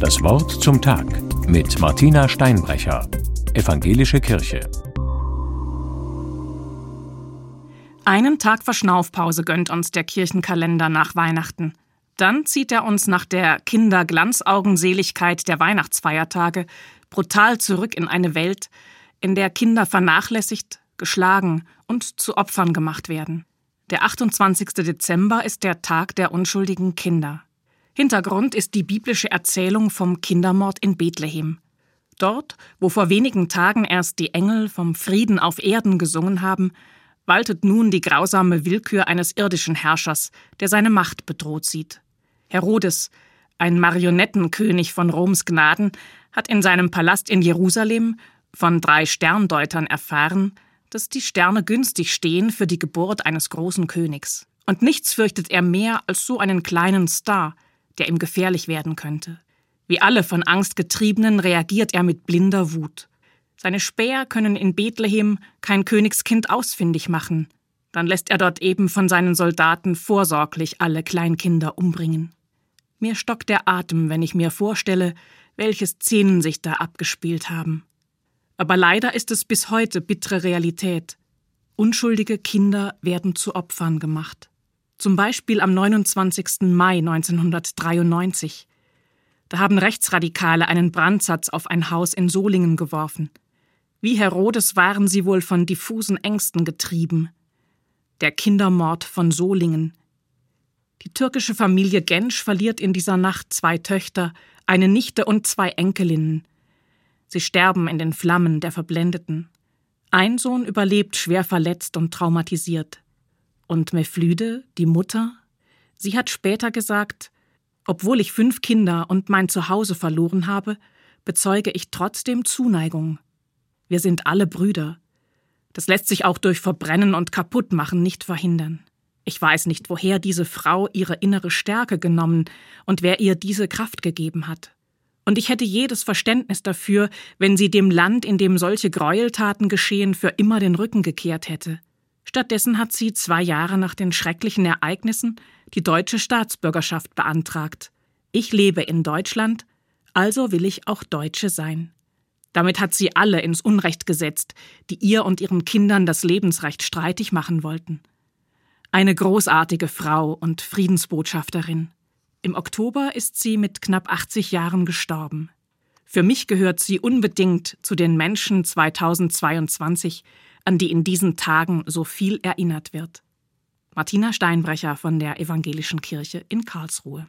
Das Wort zum Tag mit Martina Steinbrecher, Evangelische Kirche. Einen Tag Verschnaufpause gönnt uns der Kirchenkalender nach Weihnachten. Dann zieht er uns nach der Kinderglanzaugenseligkeit der Weihnachtsfeiertage brutal zurück in eine Welt, in der Kinder vernachlässigt, geschlagen und zu Opfern gemacht werden. Der 28. Dezember ist der Tag der unschuldigen Kinder. Hintergrund ist die biblische Erzählung vom Kindermord in Bethlehem. Dort, wo vor wenigen Tagen erst die Engel vom Frieden auf Erden gesungen haben, waltet nun die grausame Willkür eines irdischen Herrschers, der seine Macht bedroht sieht. Herodes, ein Marionettenkönig von Roms Gnaden, hat in seinem Palast in Jerusalem von drei Sterndeutern erfahren, dass die Sterne günstig stehen für die Geburt eines großen Königs. Und nichts fürchtet er mehr als so einen kleinen Star, der ihm gefährlich werden könnte. Wie alle von Angst getriebenen reagiert er mit blinder Wut. Seine Späher können in Bethlehem kein Königskind ausfindig machen. Dann lässt er dort eben von seinen Soldaten vorsorglich alle Kleinkinder umbringen. Mir stockt der Atem, wenn ich mir vorstelle, welche Szenen sich da abgespielt haben. Aber leider ist es bis heute bittere Realität. Unschuldige Kinder werden zu Opfern gemacht. Zum Beispiel am 29. Mai 1993. Da haben Rechtsradikale einen Brandsatz auf ein Haus in Solingen geworfen. Wie Herodes waren sie wohl von diffusen Ängsten getrieben. Der Kindermord von Solingen. Die türkische Familie Gensch verliert in dieser Nacht zwei Töchter, eine Nichte und zwei Enkelinnen. Sie sterben in den Flammen der Verblendeten. Ein Sohn überlebt schwer verletzt und traumatisiert. Und Meflüde, die Mutter, sie hat später gesagt, obwohl ich fünf Kinder und mein Zuhause verloren habe, bezeuge ich trotzdem Zuneigung. Wir sind alle Brüder. Das lässt sich auch durch Verbrennen und Kaputtmachen nicht verhindern. Ich weiß nicht, woher diese Frau ihre innere Stärke genommen und wer ihr diese Kraft gegeben hat. Und ich hätte jedes Verständnis dafür, wenn sie dem Land, in dem solche Gräueltaten geschehen, für immer den Rücken gekehrt hätte. Stattdessen hat sie zwei Jahre nach den schrecklichen Ereignissen die deutsche Staatsbürgerschaft beantragt. Ich lebe in Deutschland, also will ich auch Deutsche sein. Damit hat sie alle ins Unrecht gesetzt, die ihr und ihren Kindern das Lebensrecht streitig machen wollten. Eine großartige Frau und Friedensbotschafterin. Im Oktober ist sie mit knapp 80 Jahren gestorben. Für mich gehört sie unbedingt zu den Menschen 2022, an die in diesen Tagen so viel erinnert wird. Martina Steinbrecher von der Evangelischen Kirche in Karlsruhe.